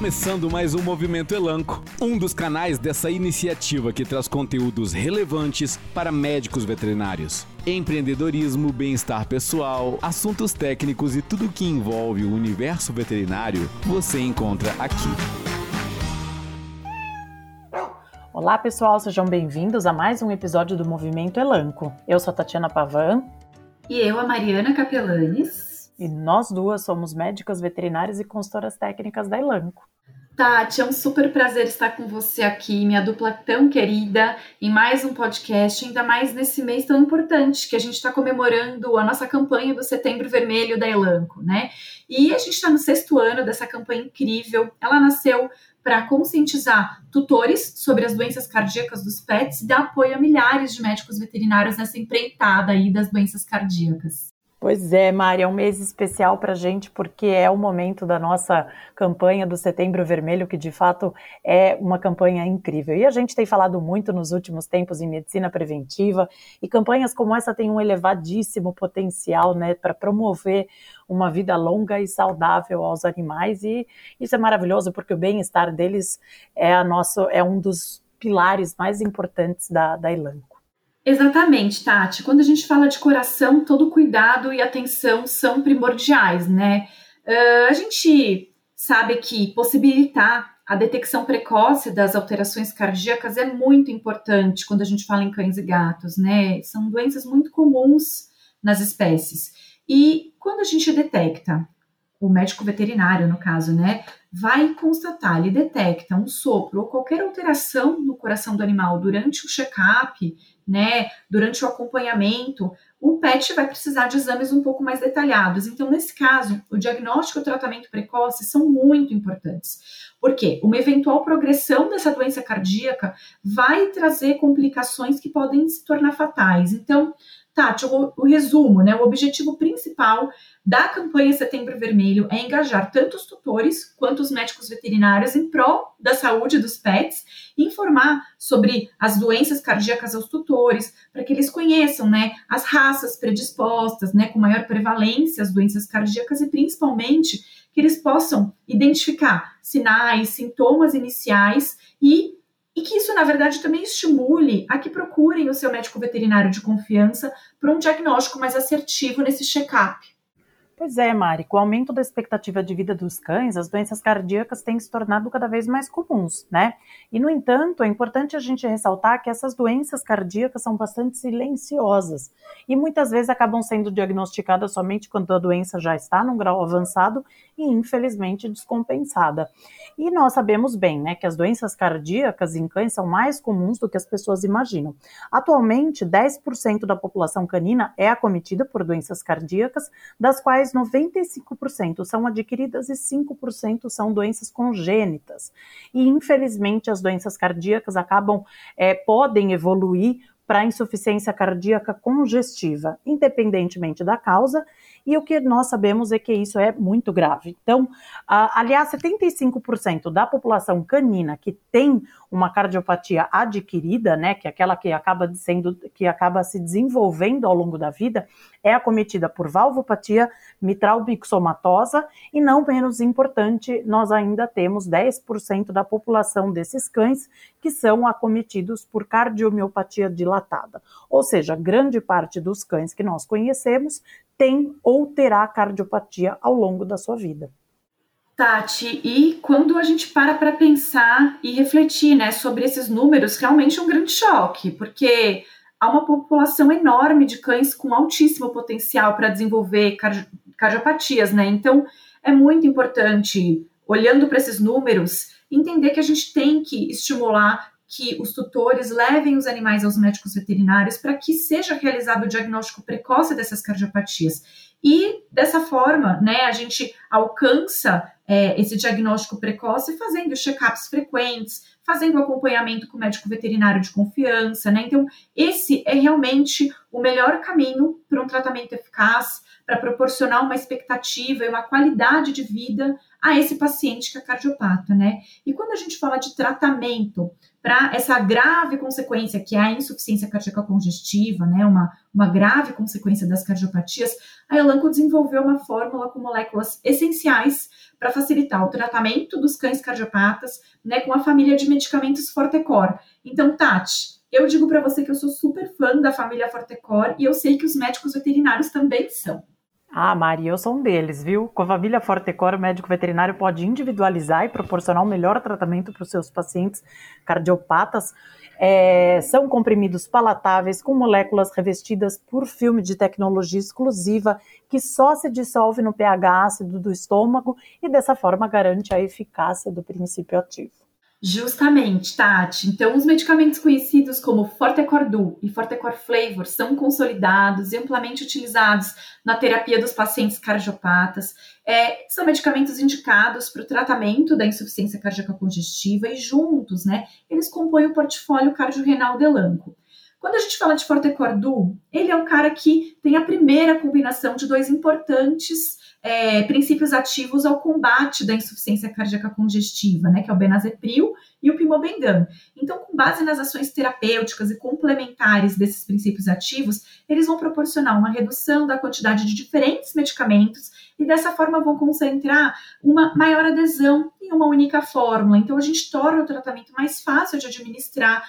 começando mais um Movimento Elanco, um dos canais dessa iniciativa que traz conteúdos relevantes para médicos veterinários. Empreendedorismo, bem-estar pessoal, assuntos técnicos e tudo que envolve o universo veterinário você encontra aqui. Olá pessoal, sejam bem-vindos a mais um episódio do Movimento Elanco. Eu sou a Tatiana Pavan. E eu, a Mariana Capelanes. E nós duas somos médicas veterinárias e consultoras técnicas da Elanco. Tati, é um super prazer estar com você aqui, minha dupla tão querida, em mais um podcast, ainda mais nesse mês tão importante que a gente está comemorando a nossa campanha do Setembro Vermelho da Elanco, né? E a gente está no sexto ano dessa campanha incrível. Ela nasceu para conscientizar tutores sobre as doenças cardíacas dos pets e dar apoio a milhares de médicos veterinários nessa empreitada aí das doenças cardíacas. Pois é, Mari, é um mês especial para a gente porque é o momento da nossa campanha do Setembro Vermelho, que de fato é uma campanha incrível. E a gente tem falado muito nos últimos tempos em medicina preventiva, e campanhas como essa têm um elevadíssimo potencial né, para promover uma vida longa e saudável aos animais, e isso é maravilhoso porque o bem-estar deles é, a nosso, é um dos pilares mais importantes da, da Elan. Exatamente, Tati. Quando a gente fala de coração, todo cuidado e atenção são primordiais, né? Uh, a gente sabe que possibilitar a detecção precoce das alterações cardíacas é muito importante quando a gente fala em cães e gatos, né? São doenças muito comuns nas espécies. E quando a gente detecta, o médico veterinário, no caso, né, vai constatar, ele detecta um sopro ou qualquer alteração no coração do animal durante o check-up, né, durante o acompanhamento, o PET vai precisar de exames um pouco mais detalhados. Então, nesse caso, o diagnóstico e o tratamento precoce são muito importantes. Porque uma eventual progressão dessa doença cardíaca vai trazer complicações que podem se tornar fatais. Então, Tati, o, o resumo, né? O objetivo principal da campanha Setembro Vermelho é engajar tanto os tutores quanto os médicos veterinários em prol da saúde dos pets informar sobre as doenças cardíacas aos tutores, para que eles conheçam, né, as raças predispostas, né, com maior prevalência às doenças cardíacas e principalmente que eles possam identificar sinais, sintomas iniciais e e que isso, na verdade, também estimule a que procurem o seu médico veterinário de confiança para um diagnóstico mais assertivo nesse check-up. Pois é, Mari, com o aumento da expectativa de vida dos cães, as doenças cardíacas têm se tornado cada vez mais comuns, né? E, no entanto, é importante a gente ressaltar que essas doenças cardíacas são bastante silenciosas e muitas vezes acabam sendo diagnosticadas somente quando a doença já está num grau avançado e, infelizmente, descompensada. E nós sabemos bem, né, que as doenças cardíacas em cães são mais comuns do que as pessoas imaginam. Atualmente, 10% da população canina é acometida por doenças cardíacas, das quais 95% são adquiridas e 5% são doenças congênitas. E, infelizmente, as doenças cardíacas acabam, é, podem evoluir para insuficiência cardíaca congestiva, independentemente da causa, e o que nós sabemos é que isso é muito grave. Então, aliás, 75% da população canina que tem uma cardiopatia adquirida, né, que é aquela que acaba sendo que acaba se desenvolvendo ao longo da vida, é acometida por valvopatia mitral mixomatosa e não menos importante, nós ainda temos 10% da população desses cães que são acometidos por cardiomiopatia dilatada. Ou seja, grande parte dos cães que nós conhecemos tem ou terá cardiopatia ao longo da sua vida. Tati, e quando a gente para para pensar e refletir né, sobre esses números, realmente é um grande choque, porque há uma população enorme de cães com altíssimo potencial para desenvolver cardi cardiopatias, né? Então, é muito importante, olhando para esses números, entender que a gente tem que estimular que os tutores levem os animais aos médicos veterinários para que seja realizado o diagnóstico precoce dessas cardiopatias. E dessa forma, né, a gente alcança é, esse diagnóstico precoce fazendo check-ups frequentes, fazendo acompanhamento com o médico veterinário de confiança, né? Então, esse é realmente o melhor caminho para um tratamento eficaz, para proporcionar uma expectativa e uma qualidade de vida a esse paciente que é cardiopata, né? E quando a gente fala de tratamento para essa grave consequência que é a insuficiência cardíaca congestiva, né, uma, uma grave consequência das cardiopatias, a Elanco desenvolveu uma fórmula com moléculas essenciais para facilitar o tratamento dos cães cardiopatas, né, com a família de medicamentos Fortecor. Então, Tati, eu digo para você que eu sou super fã da família Fortecor e eu sei que os médicos veterinários também são. Ah, Mari, eu sou um deles, viu? Com a família Fortecor, o médico veterinário pode individualizar e proporcionar o um melhor tratamento para os seus pacientes cardiopatas. É, são comprimidos palatáveis com moléculas revestidas por filme de tecnologia exclusiva que só se dissolve no pH ácido do estômago e dessa forma garante a eficácia do princípio ativo. Justamente, Tati. Então, os medicamentos conhecidos como Fortecor-Du e Fortecor Flavor são consolidados e amplamente utilizados na terapia dos pacientes cardiopatas. É, são medicamentos indicados para o tratamento da insuficiência cardíaca congestiva e juntos, né, eles compõem o portfólio cardiorrenal de Elanco. Quando a gente fala de Fortecor-Du, ele é o cara que tem a primeira combinação de dois importantes é, princípios ativos ao combate da insuficiência cardíaca congestiva, né, que é o benazepril e o pimobendan. Então, com base nas ações terapêuticas e complementares desses princípios ativos, eles vão proporcionar uma redução da quantidade de diferentes medicamentos e dessa forma vão concentrar uma maior adesão em uma única fórmula. Então, a gente torna o tratamento mais fácil de administrar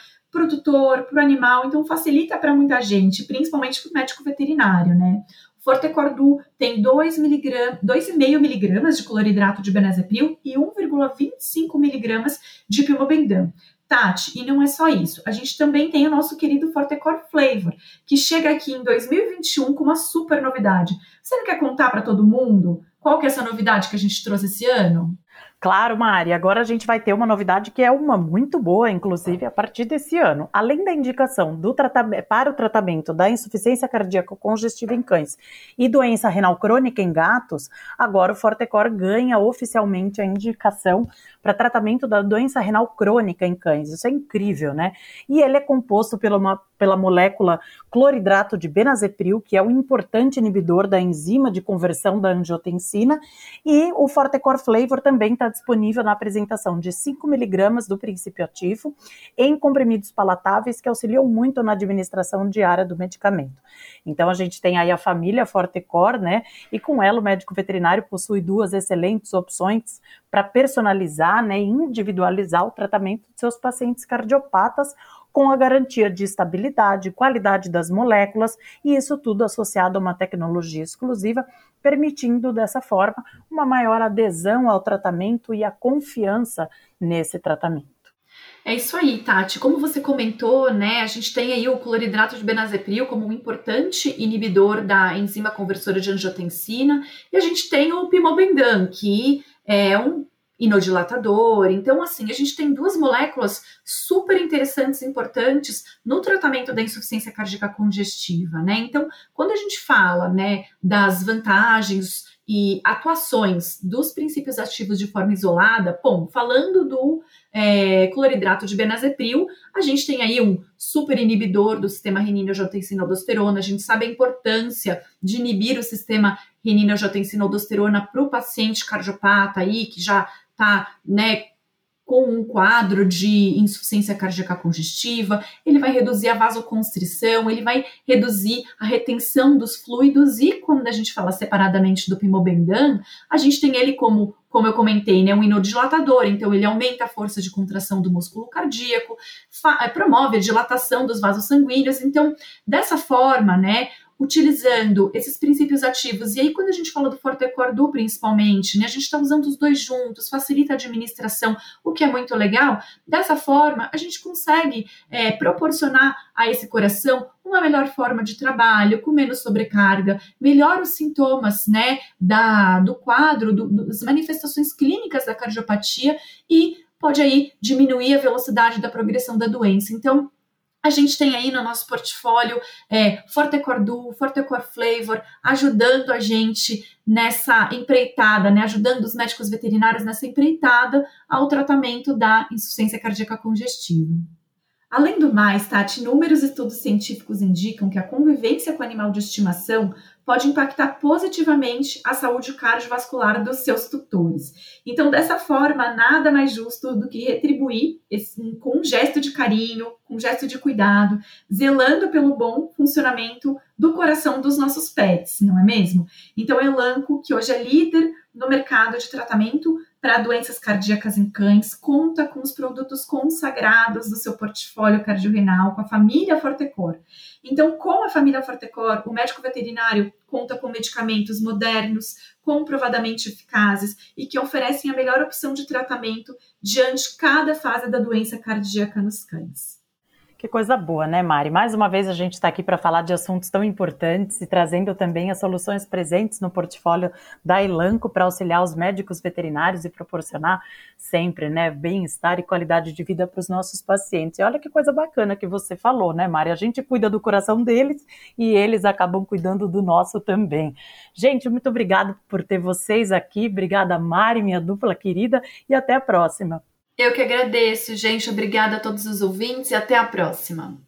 tutor, para o animal, então facilita para muita gente, principalmente para o médico veterinário, né? Fortecordu tem 2,5 miligramas de cloridrato de benazepril e 1,25 miligramas de pimobendan. Tati, e não é só isso. A gente também tem o nosso querido Fortecor Flavor, que chega aqui em 2021 com uma super novidade. Você não quer contar para todo mundo qual que é essa novidade que a gente trouxe esse ano? Claro, Mari. Agora a gente vai ter uma novidade que é uma muito boa, inclusive, a partir desse ano. Além da indicação do para o tratamento da insuficiência cardíaca congestiva em cães e doença renal crônica em gatos, agora o Fortecor ganha oficialmente a indicação para tratamento da doença renal crônica em cães. Isso é incrível, né? E ele é composto pela, uma, pela molécula cloridrato de benazepril, que é um importante inibidor da enzima de conversão da angiotensina, e o Fortecor Flavor também está disponível na apresentação de 5 miligramas do princípio ativo em comprimidos palatáveis que auxiliam muito na administração diária do medicamento. Então a gente tem aí a família Fortecor, né? E com ela o médico veterinário possui duas excelentes opções para personalizar, né, individualizar o tratamento de seus pacientes cardiopatas com a garantia de estabilidade, qualidade das moléculas e isso tudo associado a uma tecnologia exclusiva, permitindo dessa forma uma maior adesão ao tratamento e a confiança nesse tratamento. É isso aí, Tati. Como você comentou, né, a gente tem aí o cloridrato de benazepril como um importante inibidor da enzima conversora de angiotensina, e a gente tem o pimobendan, que é um inodilatador. Então, assim, a gente tem duas moléculas super interessantes e importantes no tratamento da insuficiência cardíaca congestiva, né? Então, quando a gente fala, né, das vantagens e atuações dos princípios ativos de forma isolada, bom, falando do é, cloridrato de benazepril, a gente tem aí um super inibidor do sistema renina-angiotensina-aldosterona, a gente sabe a importância de inibir o sistema renina-angiotensina-aldosterona para o paciente cardiopata aí, que já está, né, com um quadro de insuficiência cardíaca congestiva, ele vai reduzir a vasoconstrição, ele vai reduzir a retenção dos fluidos e quando a gente fala separadamente do pimobendan, a gente tem ele como, como eu comentei, né, um inodilatador, então ele aumenta a força de contração do músculo cardíaco, promove a dilatação dos vasos sanguíneos, então dessa forma, né, utilizando esses princípios ativos. E aí, quando a gente fala do Fortecordu, principalmente, né, a gente está usando os dois juntos, facilita a administração, o que é muito legal. Dessa forma, a gente consegue é, proporcionar a esse coração uma melhor forma de trabalho, com menos sobrecarga, melhora os sintomas, né, da, do quadro, do, das manifestações clínicas da cardiopatia e pode aí diminuir a velocidade da progressão da doença. Então, a gente tem aí no nosso portfólio é, Fortecor Du, Fortecor Flavor, ajudando a gente nessa empreitada, né, ajudando os médicos veterinários nessa empreitada ao tratamento da insuficiência cardíaca congestiva. Além do mais, Tati, inúmeros estudos científicos indicam que a convivência com animal de estimação pode impactar positivamente a saúde cardiovascular dos seus tutores. Então, dessa forma, nada mais justo do que retribuir esse, com um gesto de carinho, com um gesto de cuidado, zelando pelo bom funcionamento do coração dos nossos pets, não é mesmo? Então, Elanco, que hoje é líder no mercado de tratamento para doenças cardíacas em cães, conta com os produtos consagrados do seu portfólio cardiorrenal, com a família Fortecor. Então, com a família Fortecor, o médico veterinário conta com medicamentos modernos, comprovadamente eficazes e que oferecem a melhor opção de tratamento diante cada fase da doença cardíaca nos cães. Que coisa boa, né, Mari? Mais uma vez a gente está aqui para falar de assuntos tão importantes e trazendo também as soluções presentes no portfólio da Elanco para auxiliar os médicos veterinários e proporcionar sempre, né, bem-estar e qualidade de vida para os nossos pacientes. E olha que coisa bacana que você falou, né, Mari? A gente cuida do coração deles e eles acabam cuidando do nosso também. Gente, muito obrigada por ter vocês aqui. Obrigada, Mari, minha dupla querida, e até a próxima. Eu que agradeço, gente. Obrigada a todos os ouvintes e até a próxima.